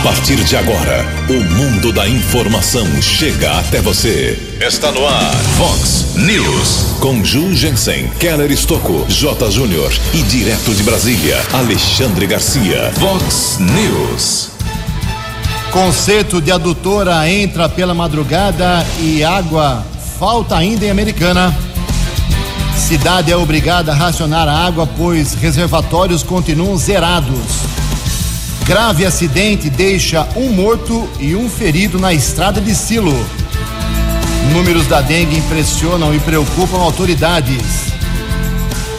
A partir de agora, o mundo da informação chega até você. Está no ar, Fox News. Com Ju Jensen, Keller Estocco, J. Júnior e direto de Brasília, Alexandre Garcia. Fox News. Conceito de adutora entra pela madrugada e água falta ainda em Americana. Cidade é obrigada a racionar a água, pois reservatórios continuam zerados. Grave acidente deixa um morto e um ferido na estrada de Silo. Números da dengue impressionam e preocupam autoridades.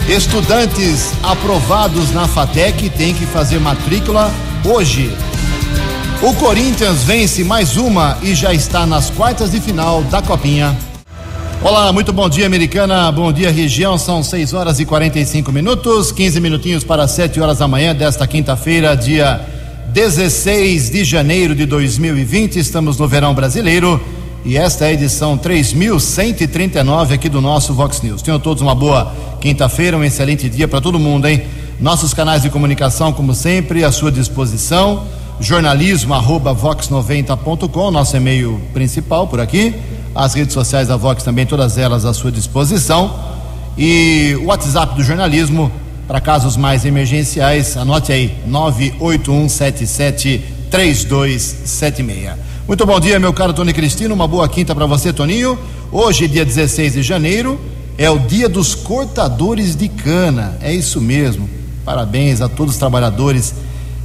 Estudantes aprovados na FATEC têm que fazer matrícula hoje. O Corinthians vence mais uma e já está nas quartas de final da Copinha. Olá, muito bom dia, americana. Bom dia, região. São 6 horas e 45 minutos, 15 minutinhos para 7 horas da manhã desta quinta-feira, dia 16 de janeiro de 2020. Estamos no verão brasileiro e esta é a edição 3139 aqui do nosso Vox News. Tenham todos uma boa quinta-feira, um excelente dia para todo mundo, hein? Nossos canais de comunicação, como sempre, à sua disposição. Jornalismo arroba vox90.com, nosso e-mail principal por aqui. As redes sociais da Vox também, todas elas à sua disposição. E o WhatsApp do jornalismo, para casos mais emergenciais, anote aí, 981773276. Muito bom dia, meu caro Tony Cristino, uma boa quinta para você, Toninho. Hoje, dia 16 de janeiro, é o dia dos cortadores de cana. É isso mesmo. Parabéns a todos os trabalhadores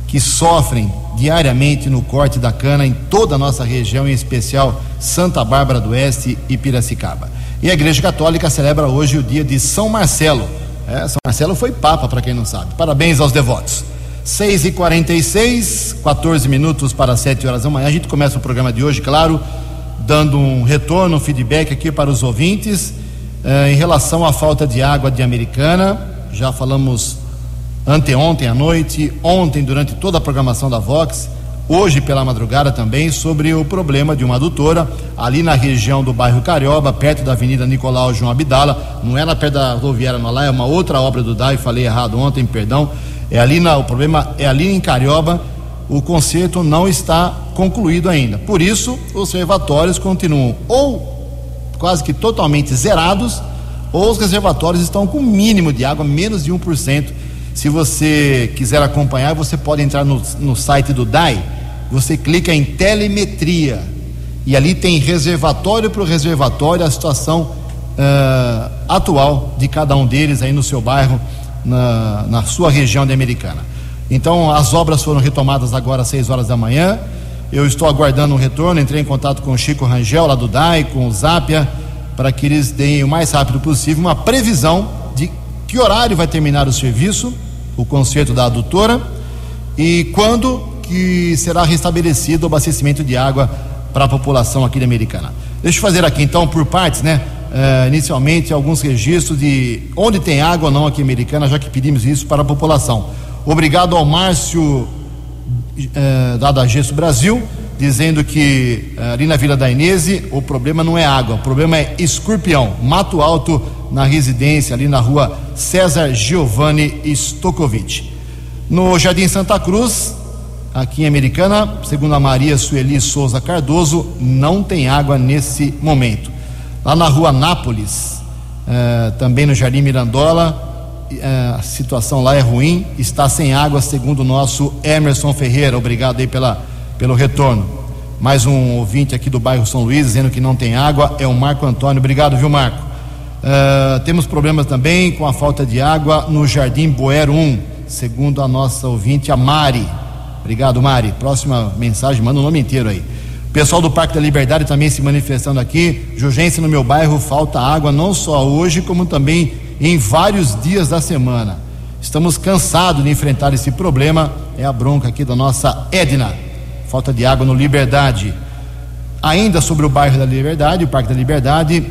que sofrem diariamente no corte da cana em toda a nossa região, em especial Santa Bárbara do Oeste e Piracicaba. E a Igreja Católica celebra hoje o dia de São Marcelo é, São Marcelo foi papa, para quem não sabe. Parabéns aos devotos. 6 e 46 14 minutos para 7 horas da manhã. A gente começa o programa de hoje, claro, dando um retorno, um feedback aqui para os ouvintes eh, em relação à falta de água de Americana. Já falamos anteontem à noite, ontem durante toda a programação da Vox hoje pela madrugada também sobre o problema de uma adutora ali na região do bairro Carioba, perto da Avenida Nicolau João Abdala, não é na perto da rodoviária não lá, é uma outra obra do DAI, falei errado ontem, perdão. É ali na, o problema é ali em Carioba, o conserto não está concluído ainda. Por isso, os reservatórios continuam ou quase que totalmente zerados, ou os reservatórios estão com mínimo de água, menos de 1%. Se você quiser acompanhar, você pode entrar no, no site do DAI, você clica em telemetria e ali tem reservatório por reservatório a situação uh, atual de cada um deles aí no seu bairro, na, na sua região de Americana. Então as obras foram retomadas agora às 6 horas da manhã. Eu estou aguardando um retorno. Entrei em contato com o Chico Rangel, lá do DAI, com o Zápia, para que eles deem o mais rápido possível uma previsão de que horário vai terminar o serviço, o concerto da adutora, e quando que será restabelecido o abastecimento de água para a população aqui de Americana. Deixa eu fazer aqui então por partes, né? Uh, inicialmente alguns registros de onde tem água ou não aqui Americana, já que pedimos isso para a população. Obrigado ao Márcio uh, da Dagesso Brasil, dizendo que uh, ali na Vila da Inese o problema não é água, o problema é escorpião, mato alto na residência ali na rua César Giovanni Stokovic. No Jardim Santa Cruz, aqui em Americana, segundo a Maria Sueli Souza Cardoso, não tem água nesse momento. Lá na rua Nápoles, eh, também no Jardim Mirandola, eh, a situação lá é ruim, está sem água, segundo o nosso Emerson Ferreira. Obrigado aí pela, pelo retorno. Mais um ouvinte aqui do bairro São Luís dizendo que não tem água, é o Marco Antônio. Obrigado, viu, Marco? Uh, temos problemas também com a falta de água no Jardim Boer 1, segundo a nossa ouvinte, a Mari. Obrigado, Mari. Próxima mensagem, manda o nome inteiro aí. Pessoal do Parque da Liberdade também se manifestando aqui. Jurgência no meu bairro, falta água não só hoje, como também em vários dias da semana. Estamos cansados de enfrentar esse problema. É a bronca aqui da nossa Edna. Falta de água no Liberdade. Ainda sobre o bairro da Liberdade, o Parque da Liberdade,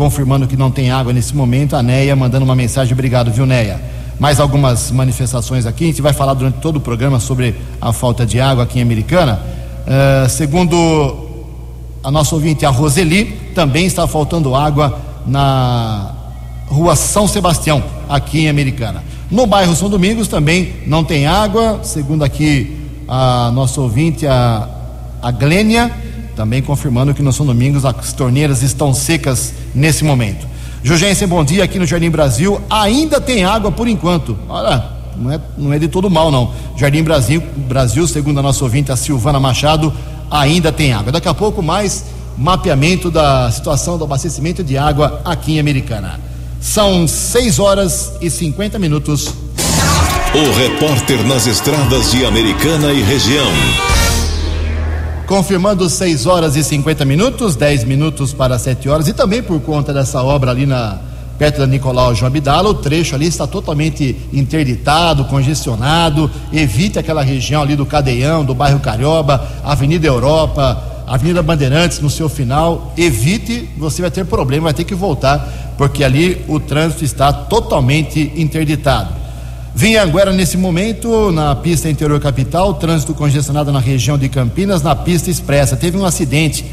confirmando que não tem água nesse momento, a Neia mandando uma mensagem. Obrigado, viu, Neia? mais algumas manifestações aqui. A gente vai falar durante todo o programa sobre a falta de água aqui em Americana. Uh, segundo a nossa ouvinte, a Roseli, também está faltando água na rua São Sebastião, aqui em Americana. No bairro São Domingos também não tem água, segundo aqui a nossa ouvinte, a, a Glênia, também confirmando que no São Domingos as torneiras estão secas nesse momento. Jugensen, bom dia. Aqui no Jardim Brasil ainda tem água por enquanto. Olha, não é, não é de todo mal, não. Jardim Brasil, Brasil, segundo a nossa ouvinte, a Silvana Machado, ainda tem água. Daqui a pouco, mais mapeamento da situação do abastecimento de água aqui em Americana. São 6 horas e 50 minutos. O repórter nas estradas de Americana e região. Confirmando 6 horas e 50 minutos, 10 minutos para 7 horas, e também por conta dessa obra ali na perto da Nicolau João Abdala, o trecho ali está totalmente interditado, congestionado. Evite aquela região ali do Cadeião, do bairro Carioba, Avenida Europa, Avenida Bandeirantes no seu final. Evite, você vai ter problema, vai ter que voltar, porque ali o trânsito está totalmente interditado. Vinhanguera, nesse momento, na pista interior capital, trânsito congestionado na região de Campinas, na pista expressa. Teve um acidente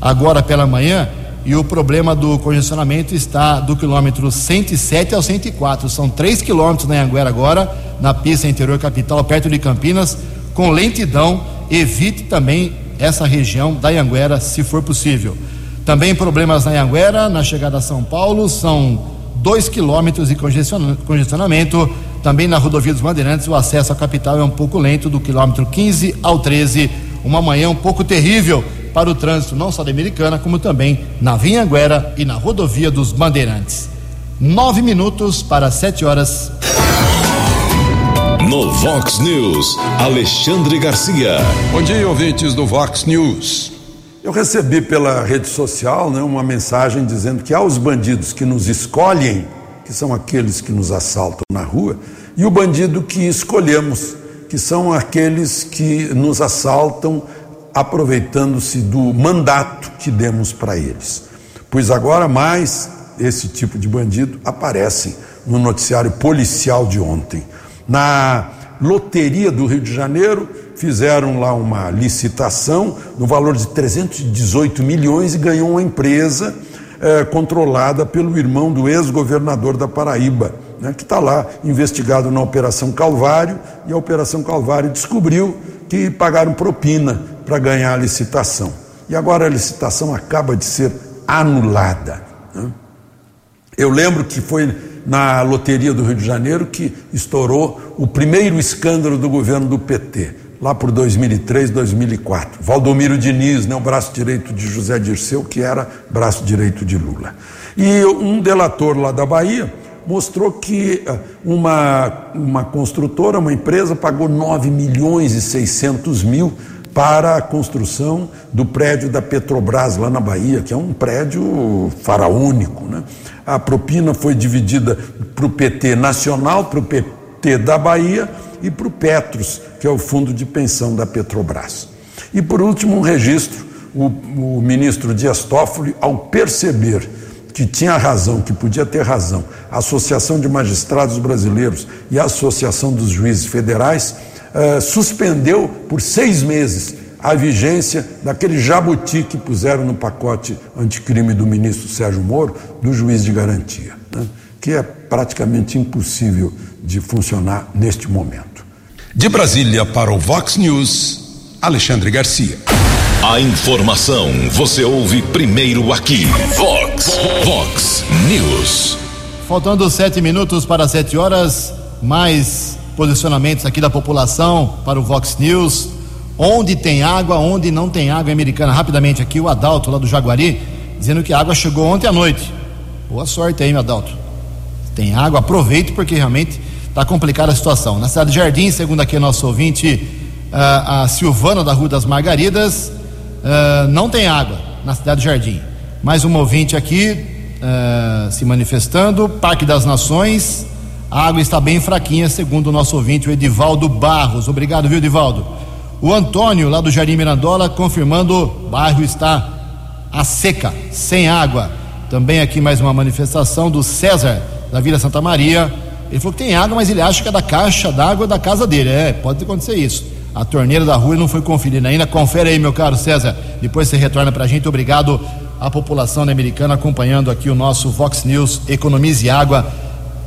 agora pela manhã e o problema do congestionamento está do quilômetro 107 ao 104. São 3 quilômetros na Anguera agora, na pista interior capital, perto de Campinas, com lentidão. Evite também essa região da Anguera, se for possível. Também problemas na Anguera, na chegada a São Paulo, são 2 quilômetros de congestionamento também na rodovia dos Bandeirantes, o acesso à capital é um pouco lento, do quilômetro 15 ao 13. Uma manhã um pouco terrível para o trânsito, não só da Americana, como também na Vinhanguera e na rodovia dos Bandeirantes. Nove minutos para sete horas. No Vox News, Alexandre Garcia. Bom dia, ouvintes do Vox News. Eu recebi pela rede social né, uma mensagem dizendo que há os bandidos que nos escolhem que são aqueles que nos assaltam na rua, e o bandido que escolhemos, que são aqueles que nos assaltam aproveitando-se do mandato que demos para eles. Pois agora mais esse tipo de bandido aparecem no noticiário policial de ontem. Na loteria do Rio de Janeiro, fizeram lá uma licitação no valor de 318 milhões e ganhou uma empresa é, controlada pelo irmão do ex-governador da Paraíba, né, que está lá investigado na Operação Calvário, e a Operação Calvário descobriu que pagaram propina para ganhar a licitação. E agora a licitação acaba de ser anulada. Né? Eu lembro que foi na loteria do Rio de Janeiro que estourou o primeiro escândalo do governo do PT lá por 2003, 2004. Valdomiro Diniz, né, o braço direito de José Dirceu, que era braço direito de Lula. E um delator lá da Bahia mostrou que eh, uma, uma construtora, uma empresa, pagou 9 milhões e 600 mil para a construção do prédio da Petrobras lá na Bahia, que é um prédio faraônico. Né? A propina foi dividida para o PT nacional, para o PT da Bahia e para o Petros, que é o fundo de pensão da Petrobras. E por último, um registro: o, o ministro Dias Toffoli, ao perceber que tinha razão, que podia ter razão, a Associação de Magistrados Brasileiros e a Associação dos Juízes Federais, eh, suspendeu por seis meses a vigência daquele jabuti que puseram no pacote anticrime do ministro Sérgio Moro, do juiz de garantia, né? que é praticamente impossível de funcionar neste momento. De Brasília para o Vox News, Alexandre Garcia. A informação você ouve primeiro aqui. Vox, Vox News. Faltando sete minutos para sete horas, mais posicionamentos aqui da população para o Vox News. Onde tem água, onde não tem água americana. Rapidamente aqui, o Adalto lá do Jaguari, dizendo que a água chegou ontem à noite. Boa sorte aí, meu Adalto. Tem água, aproveite porque realmente Está complicada a situação. Na cidade de Jardim, segundo aqui nosso ouvinte, uh, a Silvana da Rua das Margaridas, uh, não tem água na cidade de Jardim. Mais um ouvinte aqui uh, se manifestando. Parque das Nações, a água está bem fraquinha, segundo o nosso ouvinte, o Edivaldo Barros. Obrigado, viu, Edivaldo? O Antônio, lá do Jardim Mirandola, confirmando: o bairro está a seca, sem água. Também aqui mais uma manifestação do César, da Vila Santa Maria. Ele falou que tem água, mas ele acha que é da caixa d'água da casa dele. É, pode acontecer isso. A torneira da rua não foi conferida ainda. Confere aí, meu caro César. Depois você retorna para a gente. Obrigado à população americana acompanhando aqui o nosso Vox News Economize Água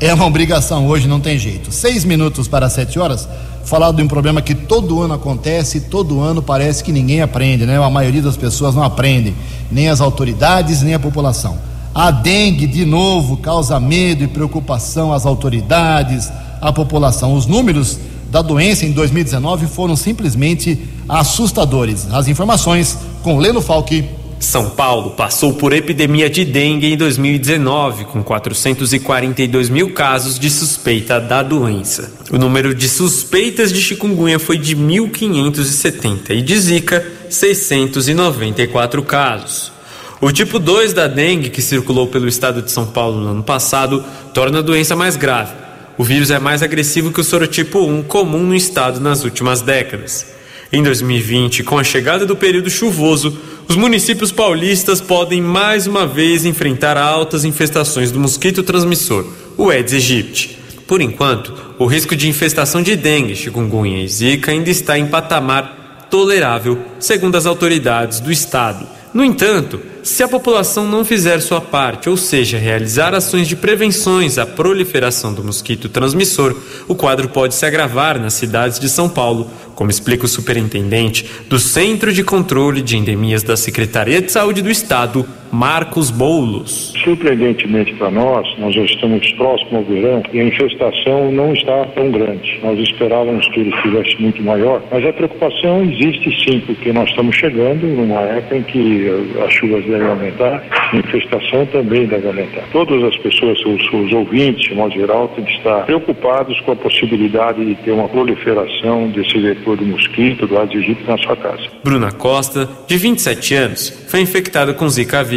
é uma obrigação hoje, não tem jeito. Seis minutos para sete horas, falar de um problema que todo ano acontece, todo ano parece que ninguém aprende, né? A maioria das pessoas não aprende, nem as autoridades, nem a população. A dengue, de novo, causa medo e preocupação às autoridades, à população. Os números da doença em 2019 foram simplesmente assustadores. As informações com Leno Falque. São Paulo passou por epidemia de dengue em 2019, com 442 mil casos de suspeita da doença. O número de suspeitas de chikungunya foi de 1.570 e de zika, 694 casos. O tipo 2 da dengue, que circulou pelo estado de São Paulo no ano passado, torna a doença mais grave. O vírus é mais agressivo que o sorotipo 1, comum no estado nas últimas décadas. Em 2020, com a chegada do período chuvoso, os municípios paulistas podem mais uma vez enfrentar altas infestações do mosquito transmissor, o Aedes aegypti. Por enquanto, o risco de infestação de dengue, chikungunya e zika ainda está em patamar tolerável, segundo as autoridades do estado. No entanto, se a população não fizer sua parte, ou seja, realizar ações de prevenções à proliferação do mosquito transmissor, o quadro pode se agravar nas cidades de São Paulo, como explica o superintendente do Centro de Controle de Endemias da Secretaria de Saúde do Estado, Marcos Boulos. Surpreendentemente para nós, nós já estamos próximos ao verão e a infestação não está tão grande. Nós esperávamos que ele estivesse muito maior, mas a preocupação existe sim, porque nós estamos chegando numa época em que as chuvas devem aumentar, a infestação também deve aumentar. Todas as pessoas, os, os ouvintes, de modo geral, têm que estar preocupados com a possibilidade de ter uma proliferação desse vetor do mosquito, do Aedes aegypti na sua casa. Bruna Costa, de 27 anos, foi infectada com Zika vírus.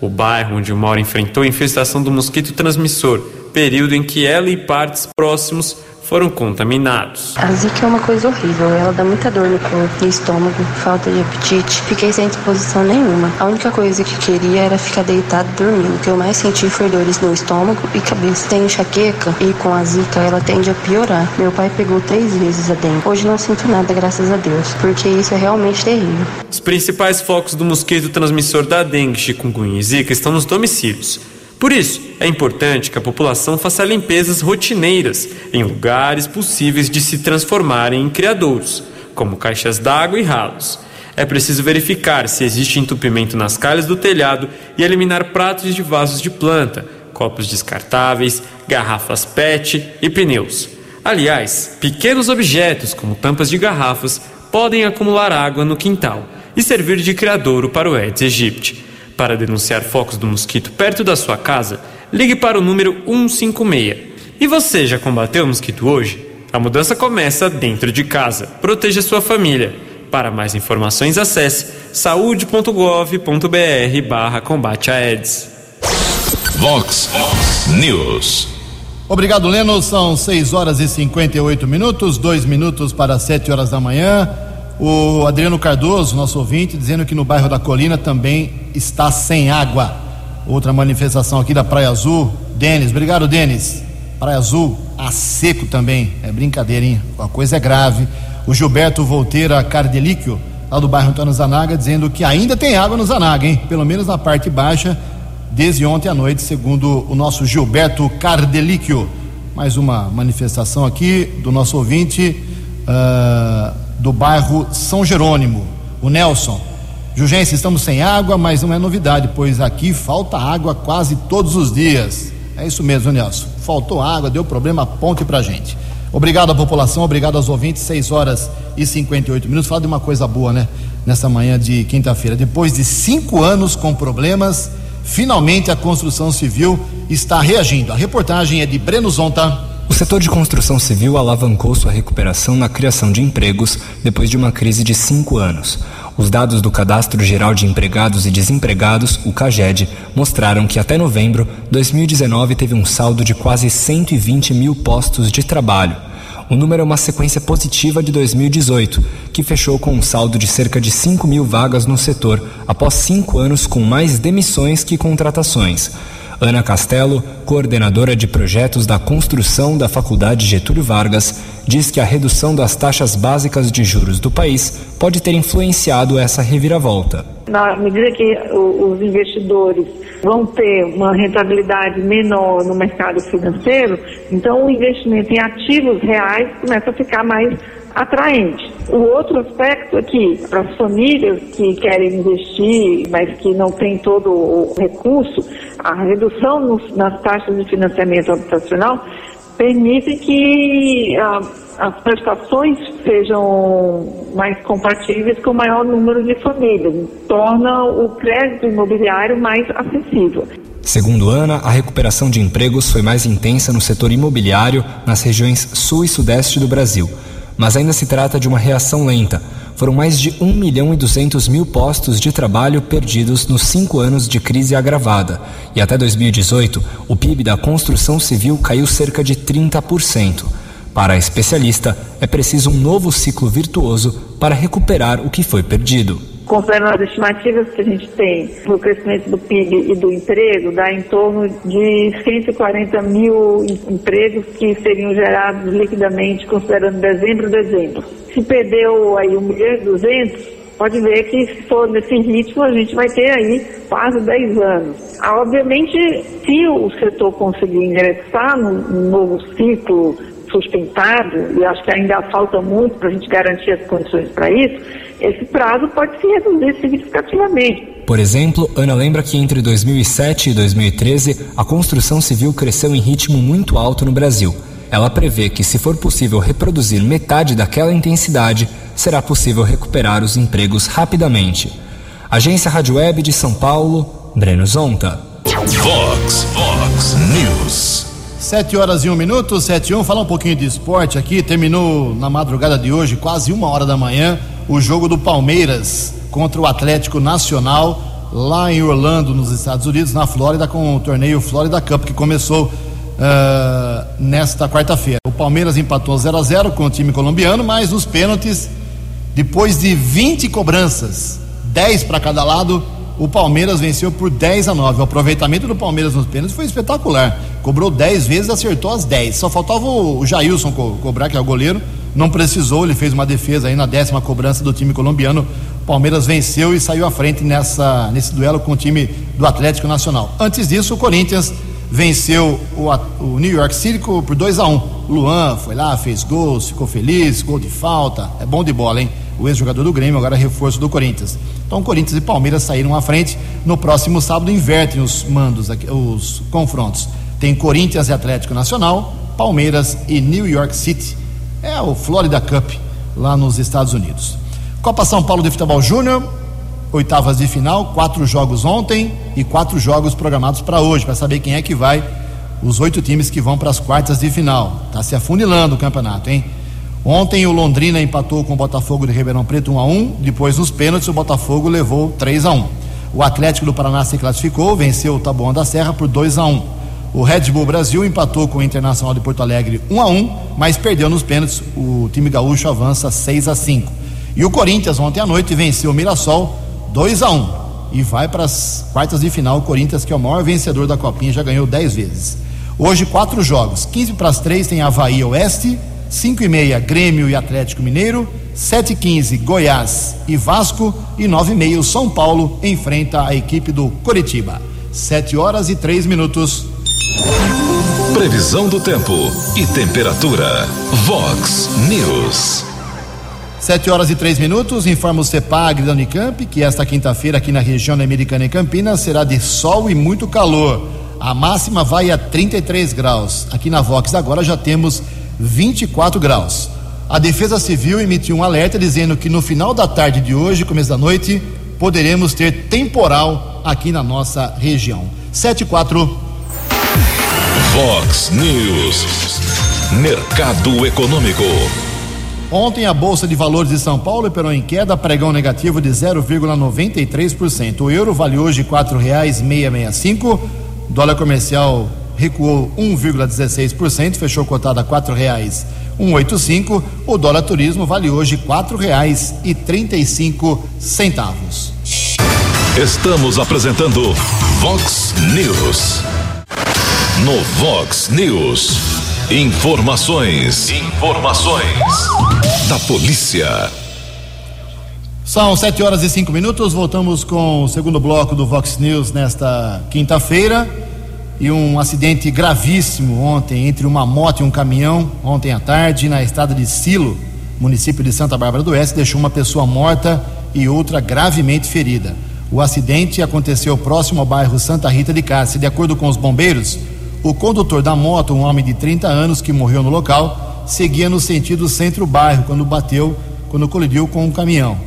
O bairro onde mora enfrentou a infestação do mosquito transmissor, período em que ela e partes próximos foram contaminados. A zika é uma coisa horrível, ela dá muita dor no corpo, no estômago, falta de apetite. Fiquei sem disposição nenhuma. A única coisa que queria era ficar deitado dormindo. O que eu mais senti foi dores no estômago e cabeça. Tenho enxaqueca e com a zika ela tende a piorar. Meu pai pegou três vezes a dengue. Hoje não sinto nada, graças a Deus, porque isso é realmente terrível. Os principais focos do mosquito transmissor da dengue, chikungunya e zika estão nos domicílios. Por isso, é importante que a população faça limpezas rotineiras em lugares possíveis de se transformarem em criadouros, como caixas d'água e ralos. É preciso verificar se existe entupimento nas calhas do telhado e eliminar pratos de vasos de planta, copos descartáveis, garrafas PET e pneus. Aliás, pequenos objetos como tampas de garrafas podem acumular água no quintal e servir de criadouro para o Aedes aegypti. Para denunciar focos do mosquito perto da sua casa, ligue para o número 156. E você já combateu o mosquito hoje? A mudança começa dentro de casa. Proteja sua família. Para mais informações, acesse saúde.gov.br barra combate a. Vox News. Obrigado, Leno. São 6 horas e 58 minutos, dois minutos para 7 horas da manhã. O Adriano Cardoso, nosso ouvinte, dizendo que no bairro da Colina também está sem água. Outra manifestação aqui da Praia Azul. Denis, obrigado, Denis. Praia Azul, a seco também. É brincadeira, hein? A coisa é grave. O Gilberto Volteira Cardelíquio, lá do bairro Antônio Zanaga, dizendo que ainda tem água no Zanaga, hein? Pelo menos na parte baixa, desde ontem à noite, segundo o nosso Gilberto Cardelíquio. Mais uma manifestação aqui do nosso ouvinte. Uh do bairro São Jerônimo, o Nelson. Jurgência, estamos sem água, mas não é novidade, pois aqui falta água quase todos os dias. É isso mesmo, Nelson. Faltou água, deu problema, ponte pra gente. Obrigado à população, obrigado aos ouvintes. 6 horas e 58 minutos. Fala de uma coisa boa, né? Nessa manhã de quinta-feira. Depois de cinco anos com problemas, finalmente a construção civil está reagindo. A reportagem é de Breno Zonta. O setor de construção civil alavancou sua recuperação na criação de empregos depois de uma crise de cinco anos. Os dados do Cadastro Geral de Empregados e Desempregados, o CAGED, mostraram que até novembro, 2019 teve um saldo de quase 120 mil postos de trabalho. O número é uma sequência positiva de 2018, que fechou com um saldo de cerca de 5 mil vagas no setor, após cinco anos com mais demissões que contratações. Ana Castelo, coordenadora de projetos da construção da Faculdade Getúlio Vargas, diz que a redução das taxas básicas de juros do país pode ter influenciado essa reviravolta. Na medida que os investidores vão ter uma rentabilidade menor no mercado financeiro, então o investimento em ativos reais começa a ficar mais atraente. O outro aspecto aqui, para as famílias que querem investir, mas que não têm todo o recurso, a redução nos, nas taxas de financiamento habitacional permite que ah, as prestações sejam mais compatíveis com o maior número de famílias, torna o crédito imobiliário mais acessível. Segundo Ana, a recuperação de empregos foi mais intensa no setor imobiliário nas regiões sul e sudeste do Brasil mas ainda se trata de uma reação lenta. Foram mais de 1 milhão e 200 mil postos de trabalho perdidos nos cinco anos de crise agravada. E até 2018, o PIB da construção civil caiu cerca de 30%. Para a especialista, é preciso um novo ciclo virtuoso para recuperar o que foi perdido considerando as estimativas que a gente tem do crescimento do PIB e do emprego, dá em torno de 140 mil empregos que seriam gerados liquidamente, considerando dezembro dezembro. Se perdeu aí 1 milhão e 200, pode ver que se for nesse ritmo a gente vai ter aí quase 10 anos. Ah, obviamente, se o setor conseguir ingressar num novo ciclo sustentado, e acho que ainda falta muito para a gente garantir as condições para isso, esse prazo pode se reduzir significativamente. Por exemplo, Ana lembra que entre 2007 e 2013 a construção civil cresceu em ritmo muito alto no Brasil. Ela prevê que, se for possível reproduzir metade daquela intensidade, será possível recuperar os empregos rapidamente. Agência Rádio Web de São Paulo, Breno Zonta. Vox, Vox News. Sete horas e um minuto, sete e um. Falar um pouquinho de esporte aqui. Terminou na madrugada de hoje, quase uma hora da manhã o jogo do Palmeiras contra o Atlético Nacional lá em Orlando, nos Estados Unidos, na Flórida, com o torneio Florida Cup que começou uh, nesta quarta-feira. O Palmeiras empatou 0 a 0 com o time colombiano, mas nos pênaltis, depois de 20 cobranças, 10 para cada lado, o Palmeiras venceu por 10 a 9. O aproveitamento do Palmeiras nos pênaltis foi espetacular. Cobrou 10 vezes, acertou as 10. Só faltava o Jailson co cobrar, que é o goleiro, não precisou, ele fez uma defesa aí na décima cobrança do time colombiano. Palmeiras venceu e saiu à frente nessa, nesse duelo com o time do Atlético Nacional. Antes disso, o Corinthians venceu o, o New York City por 2 a 1 um. Luan foi lá, fez gols, ficou feliz, gol de falta. É bom de bola, hein? O ex-jogador do Grêmio, agora reforço do Corinthians. Então, Corinthians e Palmeiras saíram à frente. No próximo sábado, invertem os mandos, os confrontos. Tem Corinthians e Atlético Nacional, Palmeiras e New York City. É o Florida Cup lá nos Estados Unidos. Copa São Paulo de Futebol Júnior, oitavas de final, quatro jogos ontem e quatro jogos programados para hoje, para saber quem é que vai, os oito times que vão para as quartas de final. Está se afunilando o campeonato, hein? Ontem o Londrina empatou com o Botafogo de Ribeirão Preto 1 a 1, depois nos pênaltis o Botafogo levou 3 a 1. O Atlético do Paraná se classificou, venceu o Taboão da Serra por 2 a 1. O Red Bull Brasil empatou com o Internacional de Porto Alegre 1 a 1, mas perdeu nos pênaltis. O time gaúcho avança 6 a 5. E o Corinthians ontem à noite venceu o Mirassol 2 a 1 e vai para as quartas de final. O Corinthians, que é o maior vencedor da Copinha, já ganhou 10 vezes. Hoje, quatro jogos: 15 para as 3 tem Havaí Oeste, 5 e meia Grêmio e Atlético Mineiro, 7 e 15 Goiás e Vasco e 9 e meia São Paulo enfrenta a equipe do Coritiba. 7 horas e 3 minutos. Previsão do tempo e temperatura. Vox News. Sete horas e três minutos, informa o CEPAG da Unicamp que esta quinta-feira aqui na região americana e Campinas será de sol e muito calor. A máxima vai a 33 graus. Aqui na Vox agora já temos 24 graus. A Defesa Civil emitiu um alerta dizendo que no final da tarde de hoje, começo da noite, poderemos ter temporal aqui na nossa região. 74 Fox News. Mercado Econômico. Ontem a Bolsa de Valores de São Paulo operou em queda, pregão negativo de 0,93%. O euro vale hoje R$ 4,665. Dólar comercial recuou 1,16%, fechou cotado a R$ 4,185. O dólar turismo vale hoje R$ 4,35. Estamos apresentando Vox News. No Vox News. Informações. Informações. Da polícia. São sete horas e cinco minutos. Voltamos com o segundo bloco do Vox News nesta quinta-feira. E um acidente gravíssimo ontem entre uma moto e um caminhão, ontem à tarde, na estrada de Silo, município de Santa Bárbara do Oeste, deixou uma pessoa morta e outra gravemente ferida. O acidente aconteceu próximo ao bairro Santa Rita de Cássia. De acordo com os bombeiros, o condutor da moto, um homem de 30 anos que morreu no local, seguia no sentido centro-bairro quando bateu, quando colidiu com um caminhão.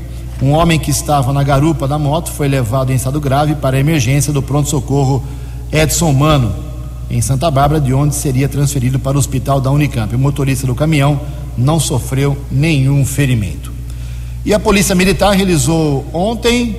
Um homem que estava na garupa da moto foi levado em estado grave para a emergência do pronto-socorro Edson Mano, em Santa Bárbara, de onde seria transferido para o hospital da Unicamp. O motorista do caminhão não sofreu nenhum ferimento. E a Polícia Militar realizou ontem,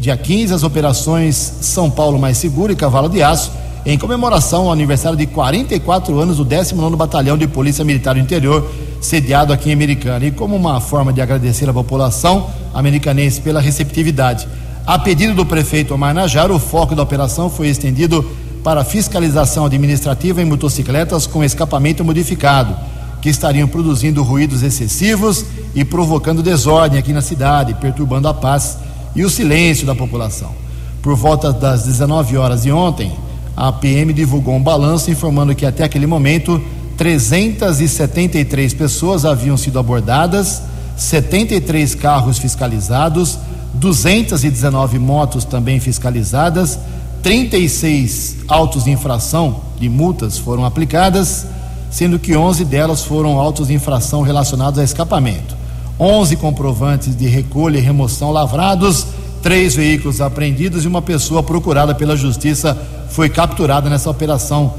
dia 15, as operações São Paulo Mais Seguro e Cavalo de Aço, em comemoração ao aniversário de 44 anos do 19 Batalhão de Polícia Militar do Interior, sediado aqui em Americana. E como uma forma de agradecer à população americanense pela receptividade, a pedido do prefeito Omar Najar, o foco da operação foi estendido para fiscalização administrativa em motocicletas com escapamento modificado, que estariam produzindo ruídos excessivos e provocando desordem aqui na cidade, perturbando a paz e o silêncio da população. Por volta das 19 horas de ontem, a PM divulgou um balanço informando que até aquele momento 373 pessoas haviam sido abordadas, 73 carros fiscalizados, 219 motos também fiscalizadas, 36 autos de infração de multas foram aplicadas, sendo que 11 delas foram autos de infração relacionados a escapamento. 11 comprovantes de recolha e remoção lavrados, três veículos apreendidos e uma pessoa procurada pela justiça foi capturada nessa operação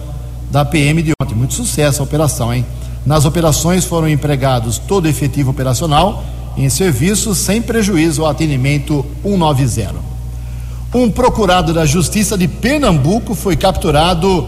da PM de ontem. Muito sucesso a operação, hein? Nas operações foram empregados todo o efetivo operacional em serviço sem prejuízo ao atendimento 190. Um procurado da Justiça de Pernambuco foi capturado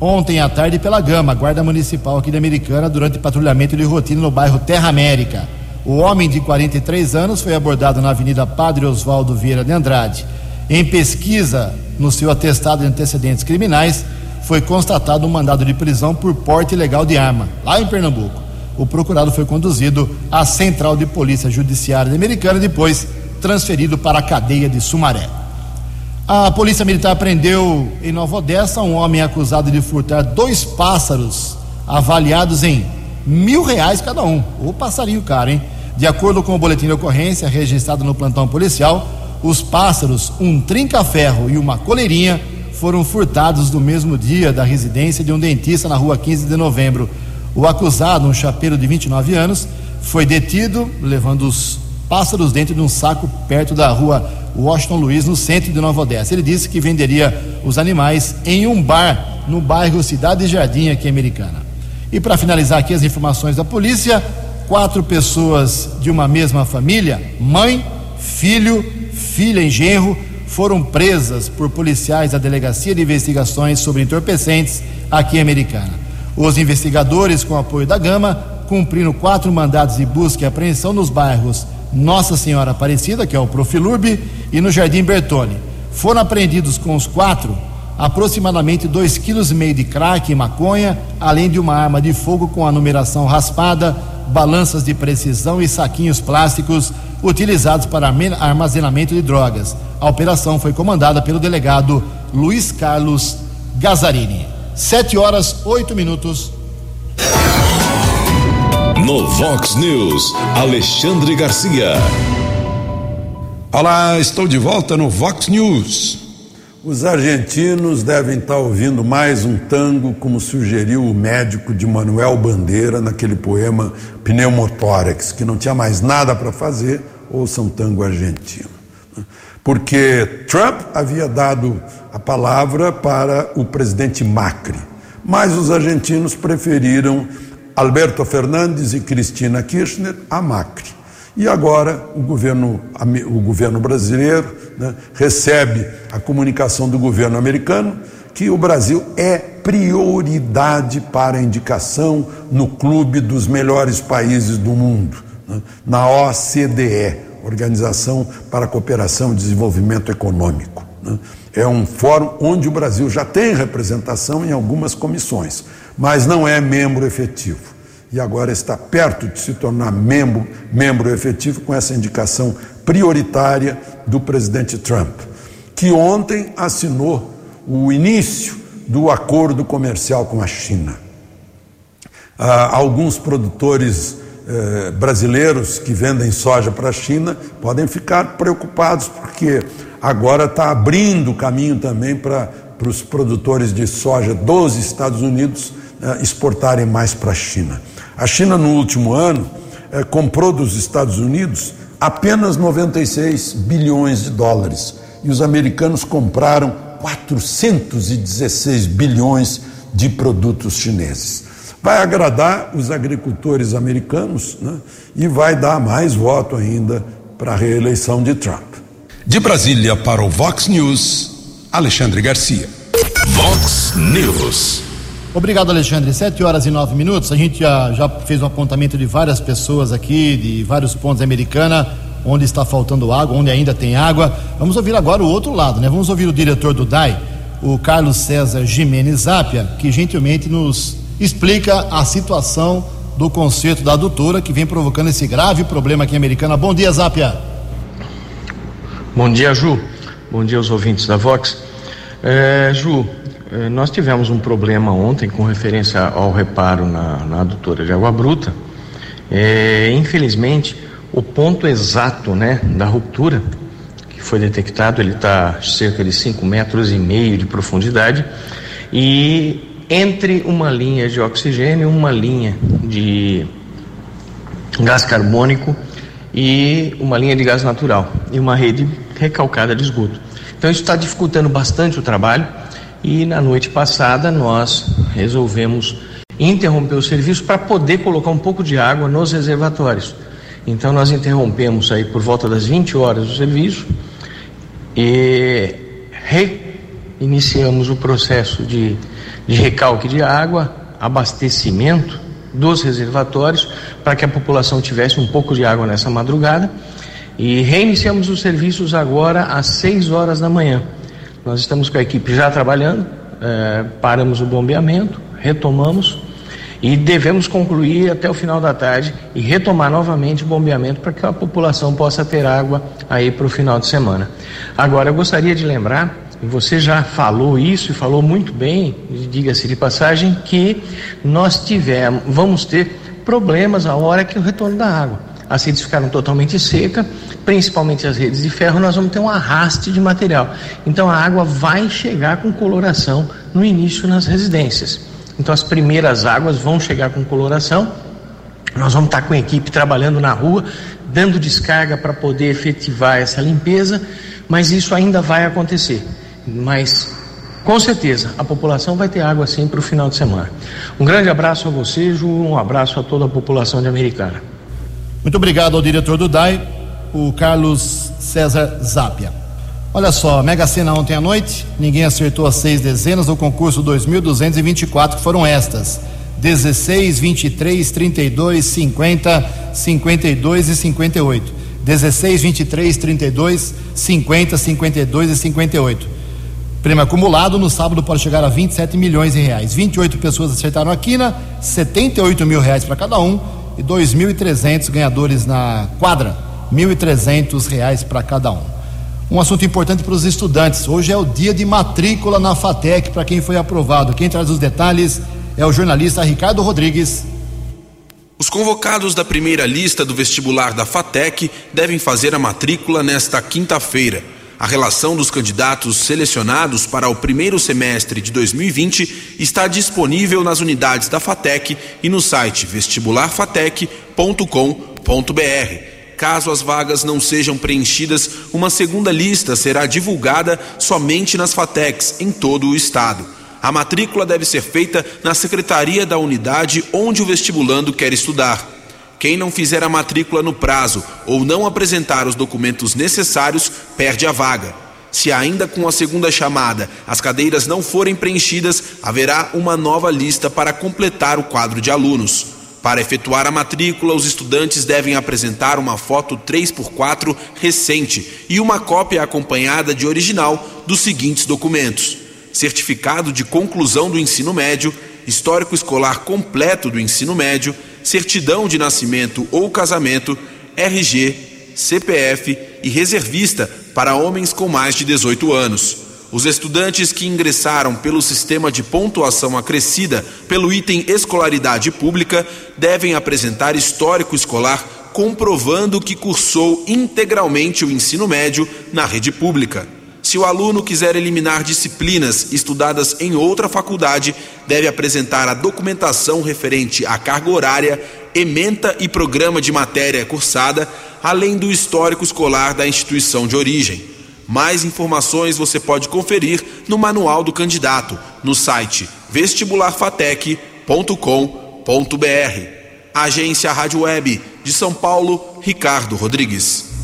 ontem à tarde pela Gama, Guarda Municipal aqui de Americana, durante patrulhamento de rotina no bairro Terra América. O homem de 43 anos foi abordado na Avenida Padre Oswaldo Vieira de Andrade. Em pesquisa no seu atestado de antecedentes criminais, foi constatado um mandado de prisão por porte ilegal de arma, lá em Pernambuco. O procurado foi conduzido à Central de Polícia Judiciária Americana depois transferido para a cadeia de Sumaré. A Polícia Militar prendeu em Nova Odessa um homem acusado de furtar dois pássaros avaliados em mil reais cada um. O passarinho caro, hein? De acordo com o boletim de ocorrência registrado no plantão policial, os pássaros, um trinca-ferro e uma coleirinha, foram furtados no mesmo dia da residência de um dentista na rua 15 de novembro. O acusado, um chapeiro de 29 anos, foi detido levando os pássaros dentro de um saco perto da rua Washington Luiz, no centro de Nova Odessa. Ele disse que venderia os animais em um bar no bairro Cidade Jardim, aqui americana. E para finalizar aqui as informações da polícia, quatro pessoas de uma mesma família, mãe, filho, filha e genro, foram presas por policiais da Delegacia de Investigações sobre Entorpecentes aqui em Americana. Os investigadores, com apoio da Gama, cumpriram quatro mandados de busca e apreensão nos bairros Nossa Senhora Aparecida, que é o Profilurbe, e no Jardim Bertone. Foram apreendidos com os quatro aproximadamente 2,5 kg de crack e maconha, além de uma arma de fogo com a numeração raspada, balanças de precisão e saquinhos plásticos utilizados para armazenamento de drogas. A operação foi comandada pelo delegado Luiz Carlos Gazzarini. Sete horas, oito minutos. No Vox News, Alexandre Garcia. Olá, estou de volta no Vox News. Os argentinos devem estar ouvindo mais um tango, como sugeriu o médico de Manuel Bandeira naquele poema Pneumotórax, que não tinha mais nada para fazer, ouça um tango argentino. Porque Trump havia dado a palavra para o presidente Macri, mas os argentinos preferiram Alberto Fernandes e Cristina Kirchner a Macri. E agora o governo, o governo brasileiro né, recebe a comunicação do governo americano que o Brasil é prioridade para indicação no clube dos melhores países do mundo, né, na OCDE Organização para a Cooperação e Desenvolvimento Econômico. Né? É um fórum onde o Brasil já tem representação em algumas comissões, mas não é membro efetivo. E agora está perto de se tornar membro, membro efetivo com essa indicação prioritária do presidente Trump, que ontem assinou o início do acordo comercial com a China. Ah, alguns produtores eh, brasileiros que vendem soja para a China podem ficar preocupados, porque agora está abrindo caminho também para os produtores de soja dos Estados Unidos eh, exportarem mais para a China. A China, no último ano, eh, comprou dos Estados Unidos apenas 96 bilhões de dólares e os americanos compraram 416 bilhões de produtos chineses. Vai agradar os agricultores americanos né? e vai dar mais voto ainda para a reeleição de Trump. De Brasília para o Vox News, Alexandre Garcia. Vox News. Obrigado, Alexandre. Sete horas e nove minutos. A gente já, já fez um apontamento de várias pessoas aqui, de vários pontos americana, onde está faltando água, onde ainda tem água. Vamos ouvir agora o outro lado, né? Vamos ouvir o diretor do DAI, o Carlos César Jimenez Zapia, que gentilmente nos explica a situação do conserto da adutora que vem provocando esse grave problema aqui em Americana. Bom dia, Zapia. Bom dia, Ju. Bom dia aos ouvintes da Vox. É, Ju, é, nós tivemos um problema ontem com referência ao reparo na, na adutora de água bruta. É, infelizmente, o ponto exato né, da ruptura que foi detectado, ele está cerca de 5 metros e meio de profundidade e entre uma linha de oxigênio uma linha de gás carbônico e uma linha de gás natural e uma rede recalcada de esgoto. Então isso está dificultando bastante o trabalho e na noite passada nós resolvemos interromper o serviço para poder colocar um pouco de água nos reservatórios. Então nós interrompemos aí por volta das 20 horas o serviço e reiniciamos o processo de, de recalque de água, abastecimento dos reservatórios para que a população tivesse um pouco de água nessa madrugada e reiniciamos os serviços agora às 6 horas da manhã. Nós estamos com a equipe já trabalhando, é, paramos o bombeamento, retomamos e devemos concluir até o final da tarde e retomar novamente o bombeamento para que a população possa ter água aí para o final de semana. Agora, eu gostaria de lembrar, você já falou isso e falou muito bem, diga-se de passagem, que nós tivemos, vamos ter problemas a hora que o retorno da água. As redes ficaram totalmente secas, principalmente as redes de ferro, nós vamos ter um arraste de material. Então a água vai chegar com coloração no início nas residências. Então as primeiras águas vão chegar com coloração. Nós vamos estar com a equipe trabalhando na rua, dando descarga para poder efetivar essa limpeza, mas isso ainda vai acontecer. Mas com certeza a população vai ter água sim para o final de semana. Um grande abraço a você, Ju, um abraço a toda a população de Americana. Muito obrigado ao diretor do DAI, o Carlos César Zapia. Olha só, Mega Sena ontem à noite, ninguém acertou as seis dezenas do concurso 2224, que foram estas: 16, 23, 32, 50, 52 e 58. 16, 23, 32, 50, 52 e 58. Prêmio acumulado no sábado pode chegar a 27 milhões de reais. 28 pessoas acertaram a quina, 78 mil reais para cada um e 2.300 ganhadores na quadra, 1.300 reais para cada um. Um assunto importante para os estudantes. Hoje é o dia de matrícula na FATEC para quem foi aprovado. Quem traz os detalhes é o jornalista Ricardo Rodrigues. Os convocados da primeira lista do vestibular da FATEC devem fazer a matrícula nesta quinta-feira. A relação dos candidatos selecionados para o primeiro semestre de 2020 está disponível nas unidades da FATEC e no site vestibularfatec.com.br. Caso as vagas não sejam preenchidas, uma segunda lista será divulgada somente nas FATECs em todo o estado. A matrícula deve ser feita na secretaria da unidade onde o vestibulando quer estudar. Quem não fizer a matrícula no prazo ou não apresentar os documentos necessários perde a vaga. Se ainda com a segunda chamada as cadeiras não forem preenchidas, haverá uma nova lista para completar o quadro de alunos. Para efetuar a matrícula, os estudantes devem apresentar uma foto 3x4 recente e uma cópia acompanhada de original dos seguintes documentos: certificado de conclusão do ensino médio, histórico escolar completo do ensino médio, certidão de nascimento ou casamento, RG, CPF e reservista para homens com mais de 18 anos. Os estudantes que ingressaram pelo sistema de pontuação acrescida pelo item escolaridade pública devem apresentar histórico escolar comprovando que cursou integralmente o ensino médio na rede pública. Se o aluno quiser eliminar disciplinas estudadas em outra faculdade, deve apresentar a documentação referente à carga horária, ementa e programa de matéria cursada, além do histórico escolar da instituição de origem. Mais informações você pode conferir no Manual do Candidato, no site vestibularfatec.com.br. Agência Rádio Web de São Paulo, Ricardo Rodrigues.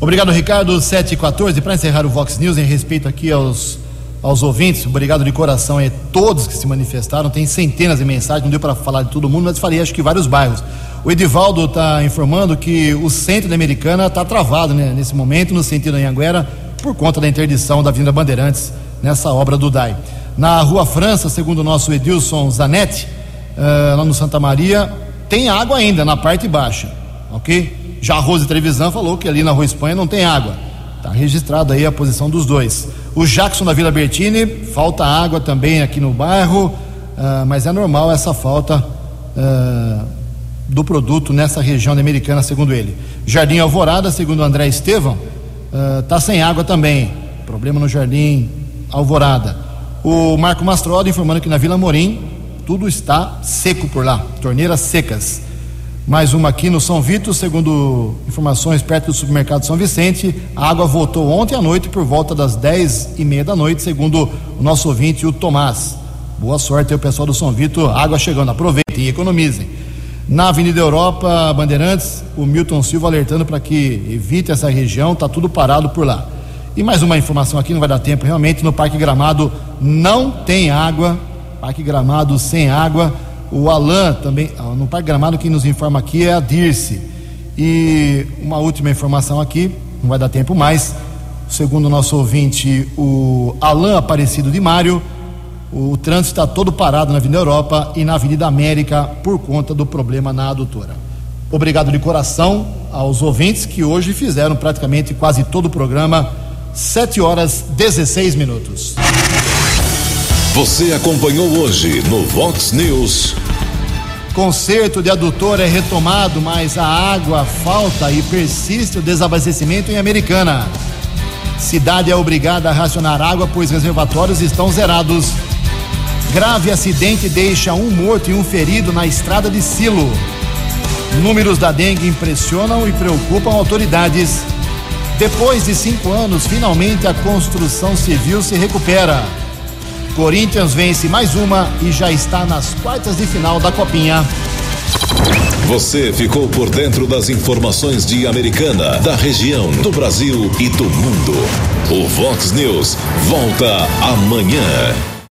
Obrigado, Ricardo. 7 e 14. Para encerrar o Vox News, em respeito aqui aos, aos ouvintes, obrigado de coração a todos que se manifestaram. Tem centenas de mensagens, não deu para falar de todo mundo, mas falei acho que vários bairros. O Edivaldo está informando que o centro da Americana está travado né, nesse momento, no sentido Anhanguera por conta da interdição da Avenida Bandeirantes nessa obra do DAI. Na Rua França, segundo o nosso Edilson Zanetti, uh, lá no Santa Maria, tem água ainda na parte baixa, ok? Já a Rose Trevisan falou que ali na Rua Espanha não tem água. Está registrado aí a posição dos dois. O Jackson da Vila Bertini, falta água também aqui no bairro, uh, mas é normal essa falta uh, do produto nessa região Americana, segundo ele. Jardim Alvorada, segundo André Estevão, está ah, sem água também. Problema no Jardim Alvorada. O Marco Mastroda informando que na Vila Morim tudo está seco por lá, torneiras secas. Mais uma aqui no São Vito, segundo informações perto do supermercado São Vicente, a água voltou ontem à noite por volta das 10 e meia da noite, segundo o nosso ouvinte, o Tomás. Boa sorte aí o pessoal do São Vito, água chegando, aproveitem e economizem. Na Avenida Europa, Bandeirantes, o Milton Silva alertando para que evite essa região, está tudo parado por lá. E mais uma informação aqui, não vai dar tempo, realmente no Parque Gramado não tem água, Parque Gramado sem água. O Alan também, ah, no Parque Gramado, quem nos informa aqui é a Dirce. E uma última informação aqui, não vai dar tempo mais. Segundo o nosso ouvinte, o Alan Aparecido de Mário o trânsito está todo parado na Avenida Europa e na Avenida América por conta do problema na adutora. Obrigado de coração aos ouvintes que hoje fizeram praticamente quase todo o programa, 7 horas 16 minutos. Você acompanhou hoje no Vox News. Conserto de adutor é retomado, mas a água falta e persiste o desabastecimento em Americana. Cidade é obrigada a racionar água, pois reservatórios estão zerados. Grave acidente deixa um morto e um ferido na estrada de Silo. Números da dengue impressionam e preocupam autoridades. Depois de cinco anos, finalmente a construção civil se recupera. Corinthians vence mais uma e já está nas quartas de final da Copinha. Você ficou por dentro das informações de Americana, da região, do Brasil e do mundo. O Vox News volta amanhã.